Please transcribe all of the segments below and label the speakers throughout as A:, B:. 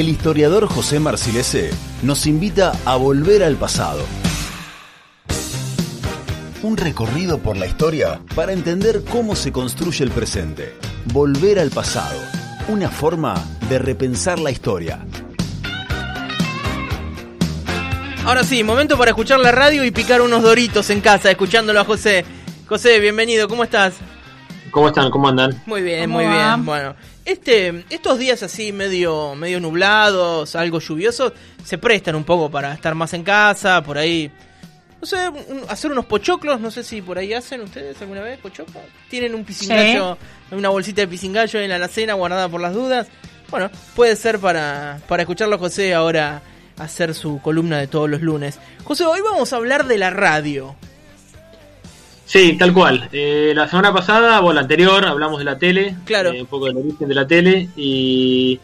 A: el historiador José Marcilese nos invita a volver al pasado. Un recorrido por la historia para entender cómo se construye el presente. Volver al pasado. Una forma de repensar la historia.
B: Ahora sí, momento para escuchar la radio y picar unos doritos en casa, escuchándolo a José. José, bienvenido, ¿cómo estás?
C: ¿Cómo están? ¿Cómo andan?
B: Muy bien, muy bien. Bueno, este, estos días así medio, medio nublados, algo lluviosos, se prestan un poco para estar más en casa, por ahí. No sé, hacer unos pochoclos, no sé si por ahí hacen ustedes alguna vez pochoclos. Tienen un pisingallo, una bolsita de pisingallo en la alacena guardada por las dudas. Bueno, puede ser para, para escucharlo a José ahora hacer su columna de todos los lunes. José, hoy vamos a hablar de la radio.
C: Sí, tal cual. Eh, la semana pasada, o la anterior, hablamos de la tele.
B: Claro.
C: Eh, un poco del origen de la tele. Y,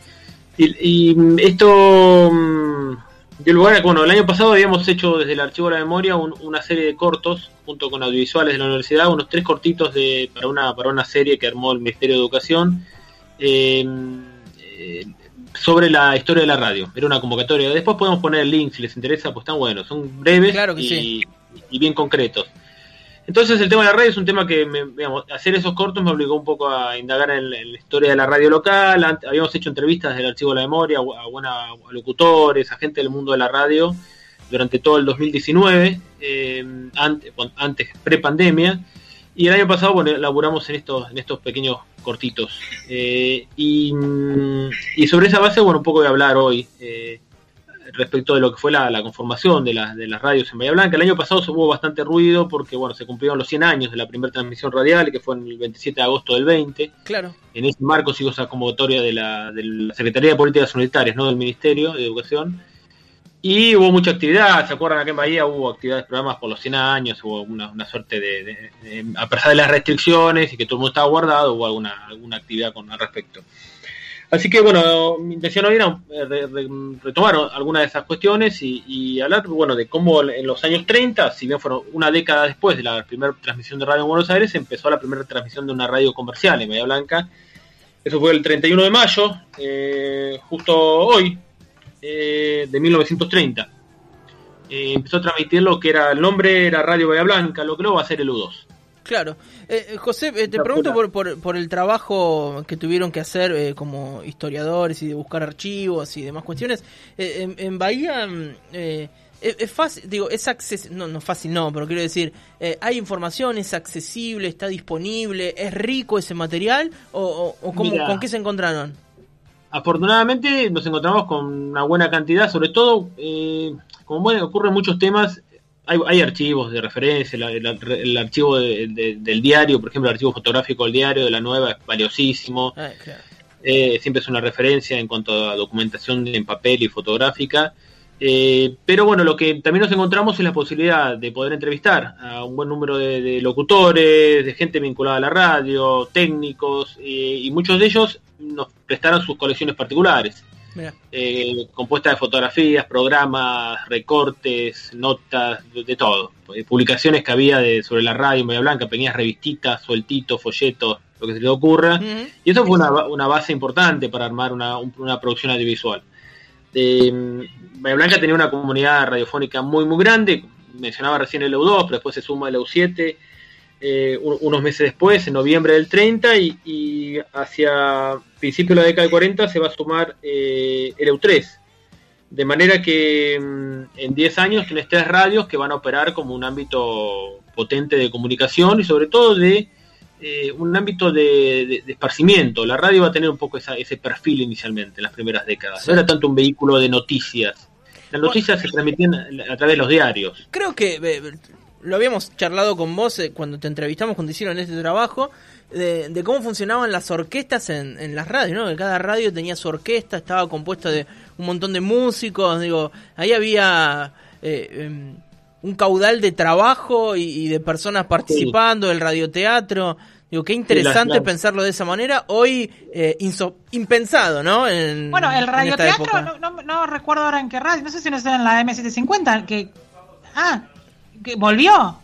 C: y, esto mm, dio lugar a, bueno, el año pasado habíamos hecho desde el Archivo de la Memoria una serie de cortos, junto con audiovisuales de la universidad, unos tres cortitos de, para, una, para una serie que armó el Ministerio de Educación. Eh, sobre la historia de la radio. Era una convocatoria. Después podemos poner el link si les interesa, pues están buenos. Son breves y, bien concretos. Entonces el tema de la radio es un tema que, hacer esos cortos me obligó un poco a indagar en, la historia de la radio local. Habíamos hecho entrevistas del Archivo de la Memoria a, buenos locutores, a gente del mundo de la radio durante todo el 2019, eh, antes, antes pre-pandemia. Y el año pasado, bueno, laburamos en estos, en estos pequeños cortitos. Eh, mm, y, sobre esa base, bueno, un poco voy a hablar hoy eh, respecto de lo que fue la, conformación de, de, las radios en Bahía Blanca. El año pasado se hubo bastante ruido porque, bueno, se cumplieron los 100 años de la primera transmisión radial, que fue en el 27 de agosto del 20.
B: Claro.
C: En ese marco sigo esa convocatoria de la, de la Secretaría de Políticas Unitarias, ¿no? Del Ministerio de Educación y hubo mucha actividad, ¿se acuerdan? Aquí en Bahía hubo actividades, programas por los 100 años, hubo una, suerte de, a pesar de las restricciones y que todo el mundo estaba guardado, hubo alguna, alguna actividad con al respecto. Así que bueno, mi intención hoy era eh, retomar algunas de esas cuestiones y, hablar bueno, de cómo en los años 30, si bien fueron una década después de la primera transmisión de radio en Buenos Aires, empezó la primera transmisión de una radio comercial en Bahía Blanca. Eso fue el 31 de mayo, eh, justo hoy, eh, de 1930. Eh, empezó a transmitir lo que era el nombre, era Radio Bahía Blanca, lo que luego va a ser el U2.
B: Claro. Eh, José, te pregunto por, por, el trabajo que tuvieron que hacer como historiadores y de buscar archivos y demás cuestiones. En, Bahía es, fácil, digo, es accesible, no, no fácil no, pero quiero decir, ¿hay información, es accesible, está disponible, es rico ese material o, con qué se encontraron?
C: afortunadamente nos encontramos con una buena cantidad, sobre todo, eh, como bueno, ocurre en muchos temas, hay, archivos de referencia, el, archivo del diario, por ejemplo, el archivo fotográfico del diario de la nueva es valiosísimo. Ah, eh, siempre es una referencia en cuanto a documentación en papel y fotográfica. Eh, pero bueno, lo que también nos encontramos es la posibilidad de poder entrevistar a un buen número de, locutores, de gente vinculada a la radio, técnicos, y muchos de ellos nos prestaron sus colecciones particulares. Eh, compuestas de fotografías, programas, recortes, notas, de, todo. Eh, publicaciones que había de, sobre la radio en Bahía Blanca, pequeñas revistitas, sueltitos, folletos, lo que se le ocurra. Y eso fue una, base importante para armar una, producción audiovisual. Eh, Bahía Blanca tenía una comunidad radiofónica muy, muy grande. Mencionaba recién el EU2, pero después se suma el EU7 eh, unos meses después, en noviembre del 30, y, hacia principios de la década del 40 se va a sumar eh, el EU3. De manera que mm, en 10 años tienes tres radios que van a operar como un ámbito potente de comunicación y sobre todo de eh, un ámbito de, esparcimiento. La radio va a tener un poco ese perfil inicialmente en las primeras décadas. No era tanto un vehículo de noticias. Las noticias se transmitían a través de los diarios.
B: Creo que lo habíamos charlado con vos eh, cuando te entrevistamos cuando hicieron este trabajo, de, cómo funcionaban las orquestas en, las radios, ¿no? Que cada radio tenía su orquesta, estaba compuesta de un montón de músicos, digo, ahí había eh, em, un caudal de trabajo y, de personas participando, del radioteatro. Digo, qué interesante pensarlo de esa manera. Hoy, eh, impensado, ¿no?
D: bueno, el radioteatro, no, no, recuerdo ahora en qué radio, no sé si no es en la M750, que... Ah, volvió.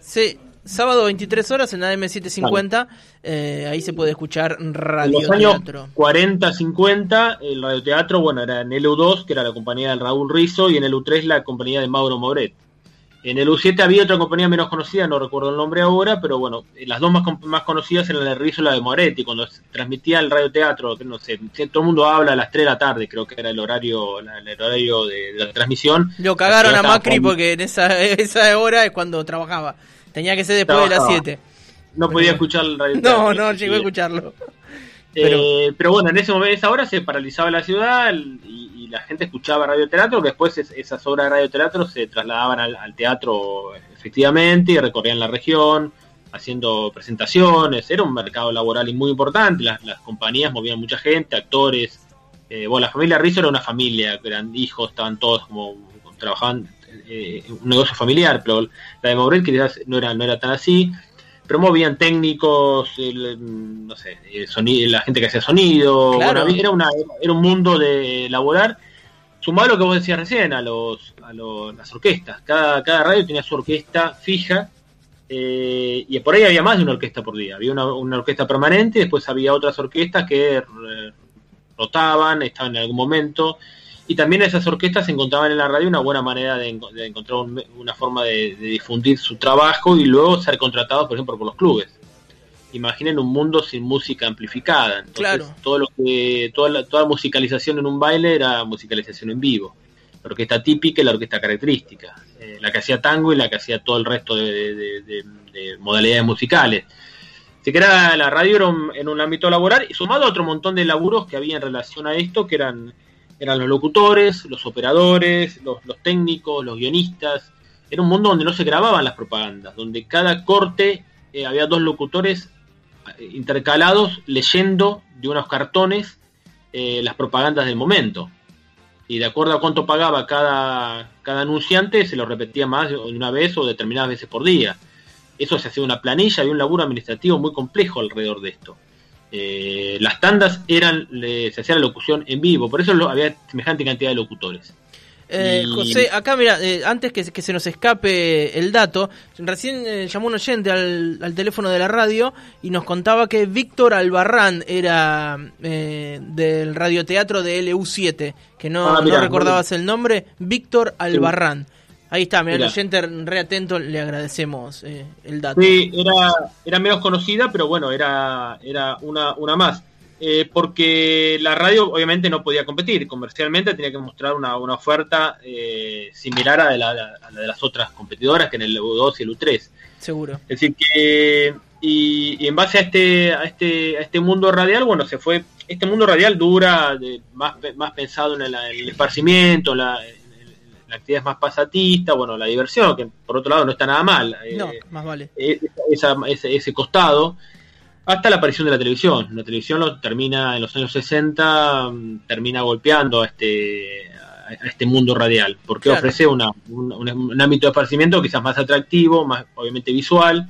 B: Sí. sábado 23 horas en AM750, eh, ahí se puede escuchar radio
C: en los años 40, 50, el radioteatro, bueno, era en el U2, que era la compañía del Raúl Rizzo, y en el U3 la compañía de Mauro Moret. En el U7 había otra compañía menos conocida, no recuerdo el nombre ahora, pero bueno, las dos más, más conocidas eran la la de Moretti, cuando se transmitía el radioteatro, que no sé, todo el mundo habla a las 3 de la tarde, creo que era el horario, el horario de, la transmisión.
B: Lo cagaron a Macri porque en esa, esa hora es cuando trabajaba. Tenía que ser después de las 7.
C: No podía escuchar el radio.
B: No, no llegó a escucharlo.
C: Eh, pero, bueno, en ese momento, esa hora se paralizaba la ciudad y, la gente escuchaba radioteatro, después esas obras de radioteatro se trasladaban al, teatro efectivamente y recorrían la región haciendo presentaciones, era un mercado laboral muy importante, las, compañías movían mucha gente, actores, eh, bueno, la familia Rizzo era una familia, eran hijos, estaban todos como trabajaban eh, un negocio familiar, pero la de Maurel quizás no era, no era tan así, promovían técnicos, no sé, la gente que hacía sonido, era, una, era un mundo de laborar, sumado a lo que vos decías recién, a, los, a las orquestas, cada, cada radio tenía su orquesta fija, eh, y por ahí había más de una orquesta por día, había una, orquesta permanente, después había otras orquestas que rotaban, estaban en algún momento, y también esas orquestas encontraban en la radio una buena manera de, encontrar una forma de, difundir su trabajo y luego ser contratados, por ejemplo, por los clubes. Imaginen un mundo sin música amplificada. Entonces, claro. todo lo que, toda, la, toda musicalización en un baile era musicalización en vivo. La orquesta típica y la orquesta característica. Eh, la que hacía tango y la que hacía todo el resto de, modalidades musicales. Así que era, la radio era en un ámbito laboral y sumado a otro montón de laburos que había en relación a esto, que eran eran los locutores, los operadores, los, técnicos, los guionistas. Era un mundo donde no se grababan las propagandas, donde cada corte eh, había dos locutores eh, intercalados leyendo de unos cartones eh, las propagandas del momento. Y de acuerdo a cuánto pagaba cada, cada anunciante, se lo repetía más de una vez o determinadas veces por día. Eso se hacía una planilla, había un laburo administrativo muy complejo alrededor de esto. Eh, las tandas eran, se hacía la locución en vivo, por eso había semejante cantidad de locutores.
B: Eh, José, acá mira, eh, antes que, se nos escape el dato, recién llamó un oyente al, teléfono de la radio y nos contaba que Víctor Albarrán era del radioteatro de LU7, que no, ah, no recordabas el nombre, Víctor Albarrán. Ahí está, mira, el oyente re atento, le agradecemos eh, el dato.
C: Sí, era, era menos conocida, pero bueno, era, era una, una más. Eh, porque la radio obviamente no podía competir, comercialmente tenía que mostrar una, una oferta eh, similar a, la, de las otras competidoras que en el U2 y el U3.
B: Seguro.
C: Es decir que, y, en base a este, a este, a este mundo radial, bueno, se fue, este mundo radial dura, de, más, más pensado en en el esparcimiento, la, la actividad es más pasatista, bueno, la diversión, que por otro lado no está nada mal.
B: No, eh, más vale.
C: Eh, ese, costado, hasta la aparición de la televisión. La televisión lo termina en los años 60, mm, termina golpeando a este, a este mundo radial, porque ofrece un, ámbito de esparcimiento quizás más atractivo, más obviamente visual,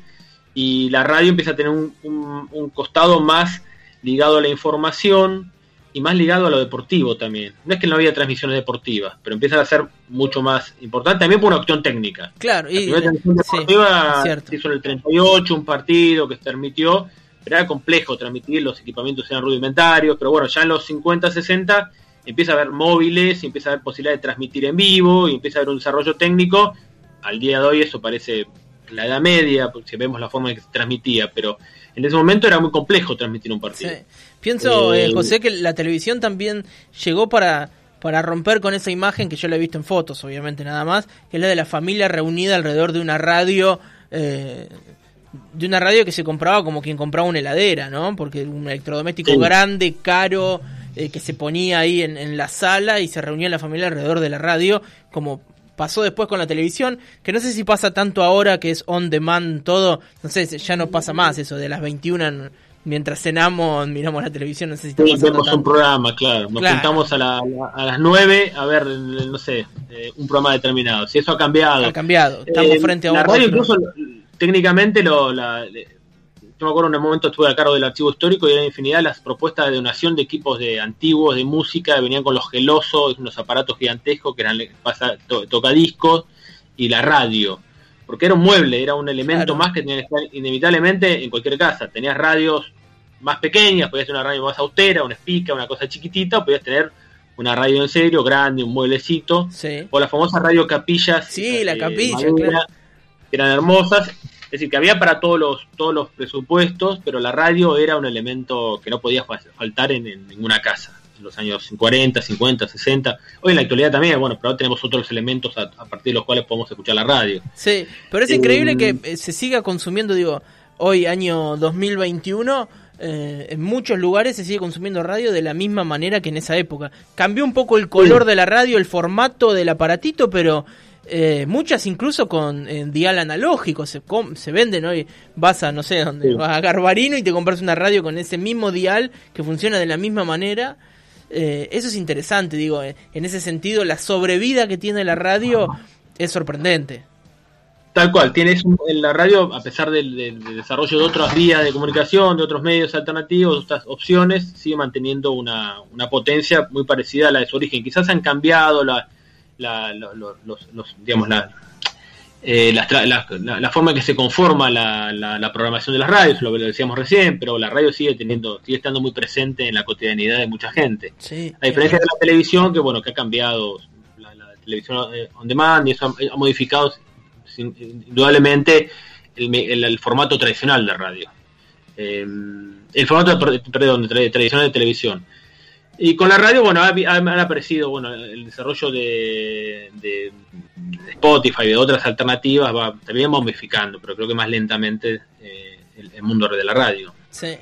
C: y la radio empieza a tener un costado más ligado a la información, y más ligado a lo deportivo también. No es que no había transmisiones deportivas, pero empieza a ser mucho más importante también por una cuestión técnica.
B: Claro, y
C: la transmisión deportiva se hizo en el 38, un partido que se transmitió, pero era complejo transmitir, los equipamientos eran rudimentarios, pero bueno, ya en los 50, 60 empieza a haber móviles, empieza a haber posibilidad de transmitir en vivo, y empieza a haber un desarrollo técnico. Al día de hoy eso parece la edad media, si vemos la forma en que se transmitía, pero en ese momento era muy complejo transmitir un partido.
B: Pienso, eh, José, que la televisión también llegó para, para romper con esa imagen que yo la he visto en fotos, obviamente nada más, que es la de la familia reunida alrededor de una radio. Eh, de una radio que se compraba como quien compraba una heladera, ¿no? Porque un electrodoméstico grande, caro, eh, que se ponía ahí en, en, la sala y se reunía la familia alrededor de la radio, como pasó después con la televisión, que no sé si pasa tanto ahora que es on demand todo, no sé, ya no pasa más eso de las 21 mientras cenamos, miramos la televisión, no sé si
C: sí, vemos un programa, claro, nos juntamos a, a, las 9 a ver, no sé, eh, un programa determinado, si eso ha cambiado.
B: Ha cambiado, estamos eh, frente a un...
C: La radio incluso técnicamente lo, la, yo me acuerdo en un momento estuve a cargo del archivo histórico y era infinidad las propuestas de donación de equipos de antiguos de música, venían con los gelosos, unos aparatos gigantescos que eran pasa, tocadiscos y la radio. porque era un mueble, era un elemento más que tenía que estar inevitablemente en cualquier casa. Tenías radios más pequeñas, podías tener una radio más austera, una espica, una cosa chiquitita, podías tener una radio en serio, grande, un mueblecito, o las famosas radio capillas.
B: Sí, la eh, capilla,
C: que eran hermosas. Es decir, que había para todos los, todos los presupuestos, pero la radio era un elemento que no podía faltar en, ninguna casa. En los años 40, 50, 60. Hoy en la actualidad también, bueno, pero ahora tenemos otros elementos a, partir de los cuales podemos escuchar la radio.
B: Sí, pero es increíble que eh, se siga consumiendo, digo, hoy año 2021 eh, en muchos lugares se sigue consumiendo radio de la misma manera que en esa época. Cambió un poco el color de la radio, el formato del aparatito, pero eh, muchas incluso con dial analógico se, se venden hoy. Vas a, no sé dónde, vas a Garbarino y te compras una radio con ese mismo dial que funciona de la misma manera. Eh, eso es interesante, digo, en ese sentido, la sobrevida que tiene la radio es sorprendente.
C: Tal cual, tienes en la radio, a pesar del, desarrollo de otras vías de comunicación, de otros medios alternativos, otras opciones, sigue manteniendo una, potencia muy parecida a la de su origen. Quizás han cambiado la, la, los, digamos, eh, la, la, forma en que se conforma la, programación de las radios, lo decíamos recién, pero la radio sigue teniendo, sigue estando muy presente en la cotidianidad de mucha gente. a diferencia de la televisión, que bueno, que ha cambiado la, televisión on demand y eso ha modificado indudablemente el, formato tradicional de radio. Eh, el formato, perdón, tradicional de televisión. Y con la radio, bueno, han aparecido, bueno, el desarrollo de, de, Spotify y de otras alternativas va, también modificando, pero creo que más lentamente eh, el, mundo de la radio.
B: Sí.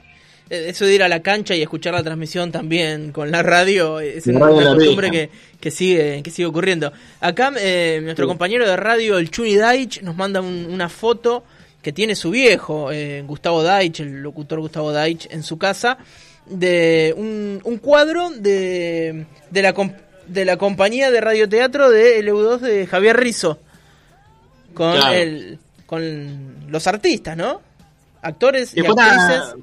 B: Eh, eso de ir a la cancha y escuchar la transmisión también con la radio es una, costumbre que, que, sigue que sigue ocurriendo. Acá eh, nuestro compañero de radio, el Chuni Daich, nos manda una foto que tiene su viejo, eh, Gustavo Daich, el locutor Gustavo Daich, en su casa, de un, cuadro de, de, la, de la compañía de radioteatro de LU2 de Javier Rizo, con, el, con los artistas, ¿no? Actores y, actrices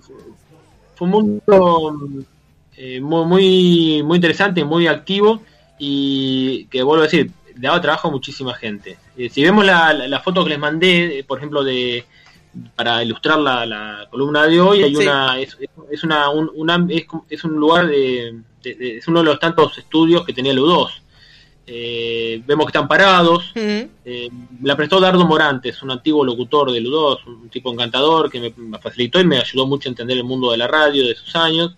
C: fue un mundo eh, muy, muy interesante, muy activo y que vuelvo a decir, le daba trabajo a muchísima gente. Eh, si vemos la, foto que les mandé, eh, por ejemplo, de para ilustrar la, columna de hoy, hay una es, una, un, es, un lugar de, es uno de los tantos estudios que tenía el U2. vemos que están parados. la prestó Dardo Morantes, un antiguo locutor de U2, un tipo encantador que me, facilitó y me ayudó mucho a entender el mundo de la radio de esos años.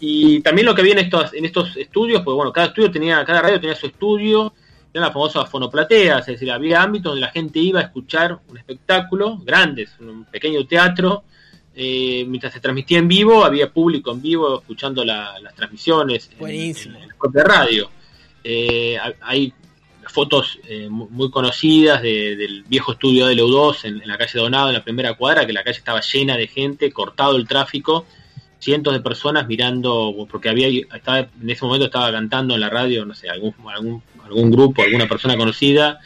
C: Y también lo que vi en estos, en estos estudios, pues bueno, cada estudio tenía, cada radio tenía su estudio, eran las famosas fonoplateas, es decir, había ámbitos donde la gente iba a escuchar un espectáculo, grandes, un pequeño teatro, eh, mientras se transmitía en vivo, había público en vivo escuchando las transmisiones
B: en,
C: la propia radio. Eh, hay fotos eh, muy conocidas del viejo estudio de Leu2 en, en, la calle Donado, en la primera cuadra, que la calle estaba llena de gente, cortado el tráfico, cientos de personas mirando, porque había estaba, en ese momento estaba cantando en la radio, no sé, algún, algún, algún grupo, alguna persona conocida,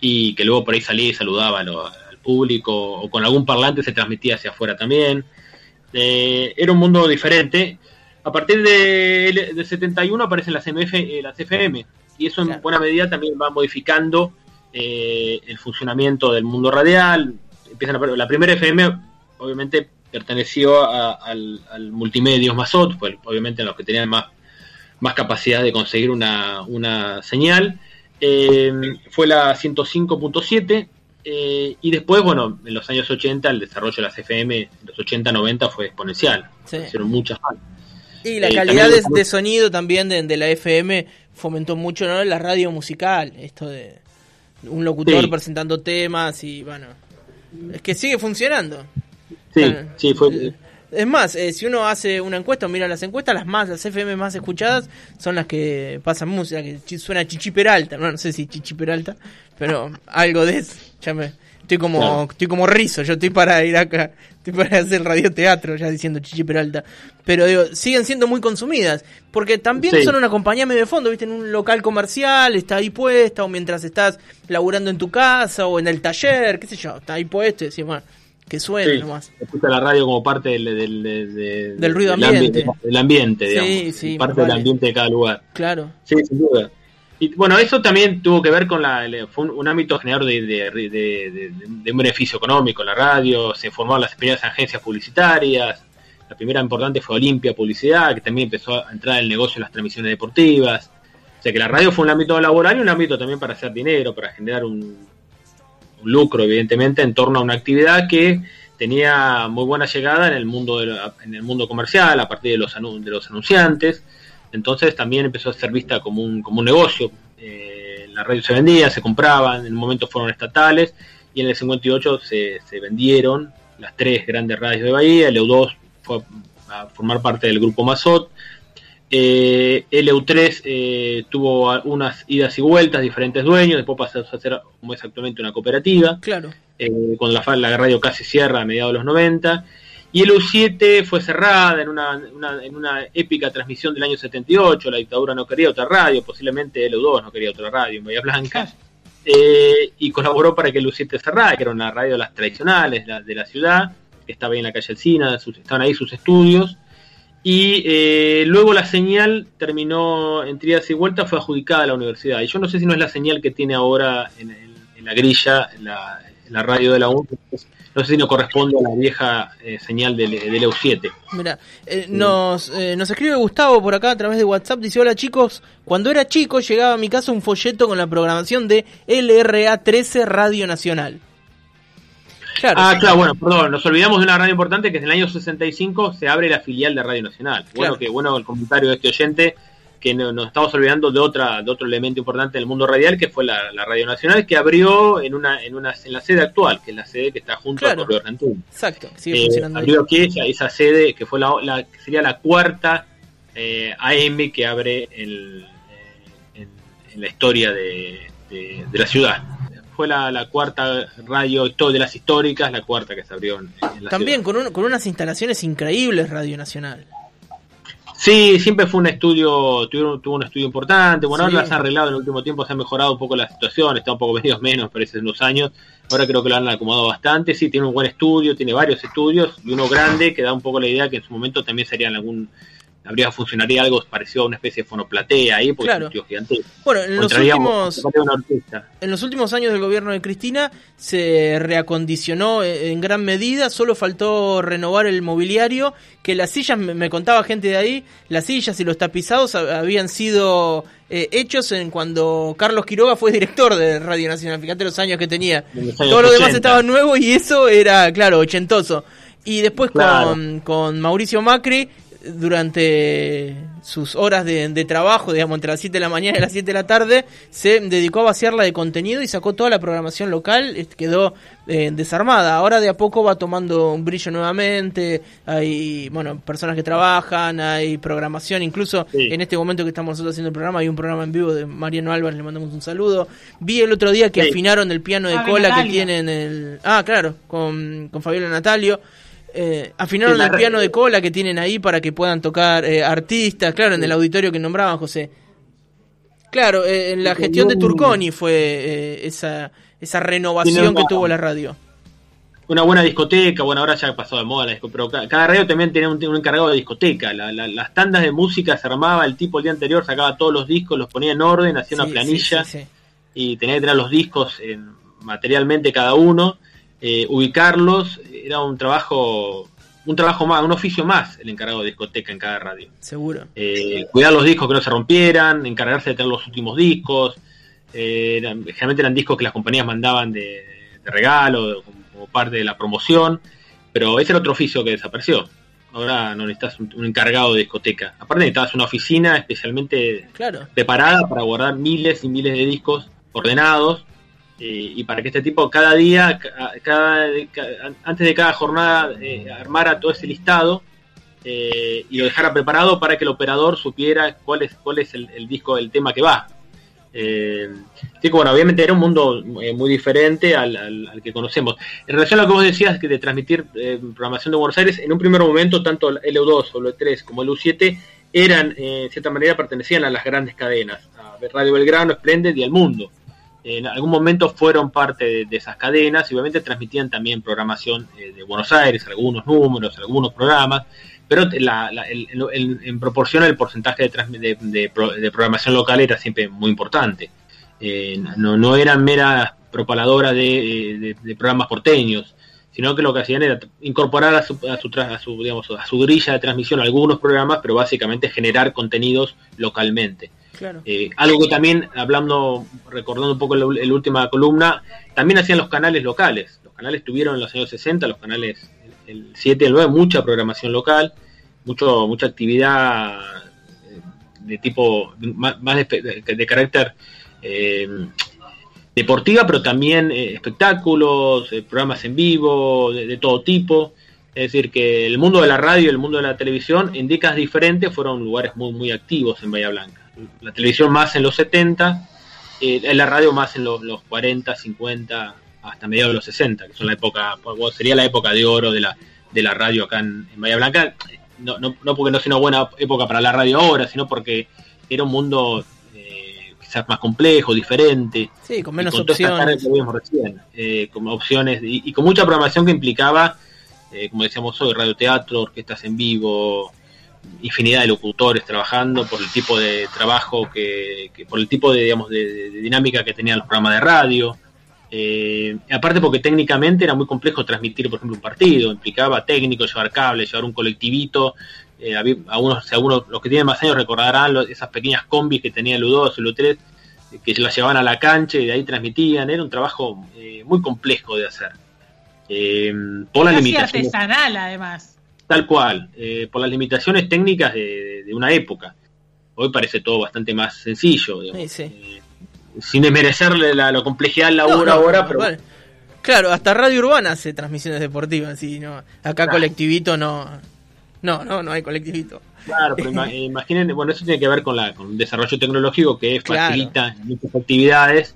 C: y que luego por ahí salía y saludaba al público, o con algún parlante se transmitía hacia afuera también. Eh, era un mundo diferente. A partir de, del 71 aparecen las, MF, eh, las FM, y eso en buena medida también va modificando eh, el funcionamiento del mundo radial. Empiezan a, la primera FM, obviamente, perteneció al, al Multimedios Masot, pues, obviamente en los que tenían más, más capacidad de conseguir una, una señal. Eh, fue la 105.7 eh, y después, bueno, en los años 80 el desarrollo de las FM, en los 80-90 fue exponencial. Hicieron muchas más.
B: Y la eh, calidad de, sonido también de, la FM fomentó mucho ¿no? la radio musical, esto de un locutor presentando temas y bueno, es que sigue funcionando.
C: Sí, sí, fue...
B: Es más, eh, si uno hace una encuesta, mira las encuestas, las más, las FM más escuchadas son las que pasan música, que suena Chichi Peralta, no, no sé si Chichi Peralta, pero algo de eso. Ya me, estoy como, estoy como rizo, yo estoy para ir acá, estoy para hacer radioteatro, ya diciendo Chichi Peralta. Pero digo, siguen siendo muy consumidas, porque también son una compañía medio de fondo, viste, en un local comercial, está ahí puesta, o mientras estás laburando en tu casa, o en el taller, qué sé yo, está ahí puesto y decís, bueno que suene nomás.
C: Escucha la radio como parte del,
B: del, ruido ambiente.
C: Del ambiente, digamos. Sí, sí, parte del ambiente de cada lugar.
B: Claro.
C: Sí, sin duda. Y bueno, eso también tuvo que ver con la, fue un, ámbito generador de, de, un beneficio económico, la radio, se formaron las primeras agencias publicitarias, la primera importante fue Olimpia Publicidad, que también empezó a entrar en el negocio de las transmisiones deportivas. O sea que la radio fue un ámbito laboral y un ámbito también para hacer dinero, para generar un, lucro, evidentemente, en torno a una actividad que tenía muy buena llegada en el mundo, en el mundo comercial, a partir de los, de los anunciantes entonces también empezó a ser vista como un, como un negocio. Eh, la radio se vendía, se compraban, en un momento fueron estatales y en el 58 se, se vendieron las tres grandes radios de Bahía, el EU2 fue a formar parte del grupo Mazot, eh, el EU3 eh, tuvo unas idas y vueltas, diferentes dueños, después pasó a ser como es actualmente una cooperativa,
B: claro.
C: eh, cuando la, la radio casi cierra a mediados de los 90, y el U7 fue cerrada en una, en una épica transmisión del año 78, la dictadura no quería otra radio, posiblemente el U2 no quería otra radio en Bahía Blanca, eh, y colaboró para que el U7 cerrara, que era una radio de las tradicionales de la ciudad, que estaba ahí en la calle Alcina, estaban ahí sus estudios, y eh, luego la señal terminó en tridas y vueltas, fue adjudicada a la universidad, y yo no sé si no es la señal que tiene ahora en, la grilla, la, la radio de la U, no sé si no corresponde a la vieja eh, señal del, del EU7.
B: Mira, eh, nos, eh, nos escribe Gustavo por acá a través de WhatsApp, dice, hola chicos, cuando era chico llegaba a mi casa un folleto con la programación de LRA 13 Radio Nacional.
C: Claro. Ah, claro, bueno, perdón, nos olvidamos de una radio importante que es en el año 65 se abre la filial de Radio Nacional. Bueno, que bueno el comentario de este oyente que nos estamos olvidando de otra de otro elemento importante del mundo radial que fue la, Radio Nacional que abrió en una en una en la sede actual que es la sede que está junto a Correo
B: exacto
C: sigue eh, funcionando abrió aquí esa, sede que fue la, sería la cuarta eh, AM que abre el, eh, en, la historia de, la ciudad fue la, cuarta radio de las históricas la cuarta que se abrió en,
B: la también con con unas instalaciones increíbles Radio Nacional
C: Sí, siempre fue un estudio, tuvo, un estudio importante. Bueno, ahora lo han arreglado en el último tiempo, se ha mejorado un poco la situación, está un poco venidos menos, parece, en unos años. Ahora creo que lo han acomodado bastante. Sí, tiene un buen estudio, tiene varios estudios y uno grande que da un poco la idea que en su momento también serían algún habría funcionaría algo parecido a una especie de fonoplatea ahí, porque
B: claro. Bueno, en los, últimos, en los últimos años del gobierno de Cristina se reacondicionó eh, en gran medida, solo faltó renovar el mobiliario, que las sillas, me contaba gente de ahí, las sillas y los tapizados habían sido eh, hechos en cuando Carlos Quiroga fue director de Radio Nacional, fíjate los años que tenía. Todo lo demás estaba nuevo y eso era, claro, ochentoso. Y después con, con Mauricio Macri durante sus horas de, trabajo, digamos, entre las 7 de la mañana y las 7 de la tarde, se dedicó a vaciarla de contenido y sacó toda la programación local, quedó eh, desarmada. Ahora de a poco va tomando un brillo nuevamente, hay, bueno, personas que trabajan, hay programación, incluso en este momento que estamos nosotros haciendo el programa, hay un programa en vivo de Mariano Álvarez, le mandamos un saludo. Vi el otro día que afinaron el piano de cola que tienen el... Ah, claro, con, con Fabiola Natalio. Eh, afinaron el piano de cola que tienen ahí para que puedan tocar eh, artistas, claro, en el auditorio que nombraban, José. Claro, eh, en la gestión de Turconi fue esa, esa renovación que tuvo la radio.
C: Una buena discoteca, bueno, ahora ya pasó de moda la discoteca, pero cada radio también tenía un, encargado de discoteca. las tandas de música se armaba, el tipo el día anterior sacaba todos los discos, los ponía en orden, hacía una planilla y tenía que tener los discos en, materialmente cada uno eh, ubicarlos, era un trabajo un trabajo más, un oficio más el encargado de discoteca en cada radio.
B: Seguro.
C: Eh, cuidar los discos que no se rompieran, encargarse de tener los últimos discos. Eh, generalmente eran discos que las compañías mandaban de, regalo, como, parte de la promoción, pero ese era otro oficio que desapareció. Ahora no necesitas un, encargado de discoteca. Aparte necesitas una oficina especialmente preparada para guardar miles y miles de discos ordenados eh, y para que este tipo cada día, cada, antes de cada jornada, eh, armara todo ese listado eh, y lo dejara preparado para que el operador supiera cuál es, cuál es el, disco, el tema que va. así bueno, obviamente era un mundo muy diferente al, que conocemos. En relación a lo que vos decías que de transmitir programación de Buenos Aires, en un primer momento tanto el EU2 o el E3 como el U7 eran, en cierta manera, pertenecían a las grandes cadenas, a Radio Belgrano, Splendid y al Mundo en algún momento fueron parte de, esas cadenas y obviamente transmitían también programación eh, de Buenos Aires, algunos números, algunos programas, pero en proporción el porcentaje de, de, programación local era siempre muy importante. Eh, no, eran meras propaladoras de, programas porteños, sino que lo que hacían era incorporar a su, a su, a su, digamos, a su grilla de transmisión algunos programas, pero básicamente generar contenidos localmente. Eh, algo que también, hablando, recordando un poco la, última columna, también hacían los canales locales. Los canales tuvieron en los años 60, los canales el 7 y el 9, mucha programación local, mucho, mucha actividad eh, de tipo más, de, carácter eh, deportiva, pero también espectáculos, programas en vivo, de, todo tipo. Es decir, que el mundo de la radio y el mundo de la televisión en décadas diferentes fueron lugares muy, muy activos en Bahía Blanca la televisión más en los 70, eh, la radio más en los, 40, 50, hasta mediados de los 60, que son la época, pues, sería la época de oro de la, de la radio acá en, Bahía Blanca. No, no, no, porque no sea una buena época para la radio ahora, sino porque era un mundo eh, quizás más complejo, diferente.
B: Sí, con menos opciones.
C: Eh, con opciones y, con mucha programación que implicaba, eh, como decíamos hoy, radioteatro, orquestas en vivo, infinidad de locutores trabajando por el tipo de trabajo que, por el tipo de digamos de, dinámica que tenían los programas de radio. Eh, aparte porque técnicamente era muy complejo transmitir por ejemplo un partido implicaba técnico llevar cables llevar un colectivito. Eh, algunos, algunos los que tienen más años recordarán esas pequeñas combis que tenía el U2 el U3 que se las llevaban a la cancha y de ahí transmitían. Era un trabajo eh, muy complejo de hacer.
D: Por la limitación artesanal además
C: Tal cual, eh, por las limitaciones técnicas de, una época. Hoy parece todo bastante más sencillo, eh, sin desmerecerle la, complejidad del laburo ahora, pero...
B: Claro, hasta Radio Urbana hace transmisiones deportivas, y no, acá colectivito no, no, no, no hay colectivito.
C: Claro, pero imaginen, bueno, eso tiene que ver con, la, con el desarrollo tecnológico que facilita muchas actividades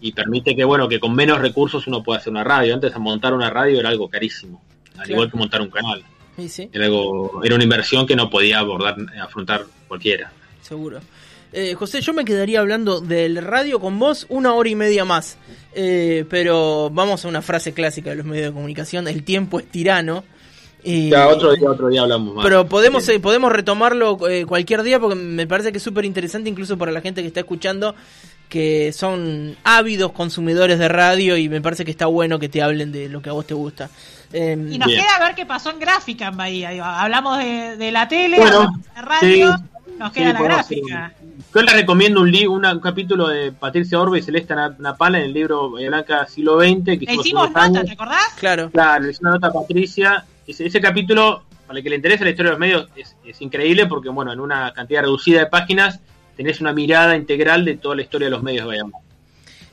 C: y permite que, bueno, que con menos recursos uno pueda hacer una radio. Antes montar una radio era algo carísimo, al igual que montar un canal. Era, era una inversión que no podía abordar, afrontar cualquiera.
B: Seguro. Eh, José, yo me quedaría hablando del radio con vos una hora y media más. Eh, pero vamos a una frase clásica de los medios de comunicación: el tiempo es tirano.
C: Y, ya, otro día, otro día hablamos más.
B: Pero podemos, eh, podemos retomarlo cualquier día porque me parece que es súper interesante, incluso para la gente que está escuchando, que son ávidos consumidores de radio y me parece que está bueno que te hablen de lo que a vos te gusta.
D: Em, y nos queda ver qué pasó en gráfica en Bahía. hablamos de, la tele, de radio, nos queda la gráfica.
C: Yo les recomiendo un, un capítulo de Patricia Orbe y Celeste Napala en el libro Blanca Siglo XX. Que
D: le hicimos nota, ¿te acordás?
B: Claro.
C: Claro, le una nota a Patricia. Ese, ese, capítulo, para el que le interesa la historia de los medios, es, es increíble porque, bueno, en una cantidad reducida de páginas tenés una mirada integral de toda la historia de los medios de Bahía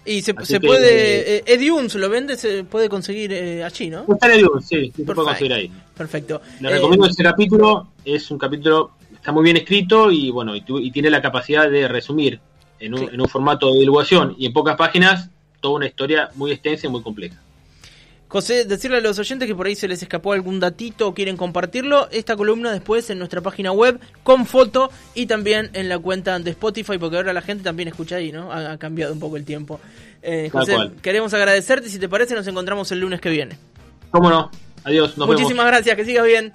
B: y se, se puede. Eh, eh lo vende, se puede conseguir eh, allí, ¿no?
C: Está en sí, se puede conseguir ahí.
B: Perfecto.
C: Le recomiendo eh, ese capítulo, es un capítulo, está muy bien escrito y bueno, y, tiene la capacidad de resumir en un, en un formato de divulgación y en pocas páginas toda una historia muy extensa y muy compleja.
B: José, decirle a los oyentes que por ahí se les escapó algún datito o quieren compartirlo, esta columna después en nuestra página web con foto y también en la cuenta de Spotify, porque ahora la gente también escucha ahí, ¿no? Ha, cambiado un poco el tiempo. Eh, José, queremos agradecerte y si te parece nos encontramos el lunes que viene.
C: ¿Cómo no? Adiós.
B: Muchísimas gracias, que sigas bien.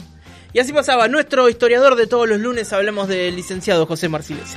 B: Y así pasaba, nuestro historiador de todos los lunes hablamos del licenciado José Marciles.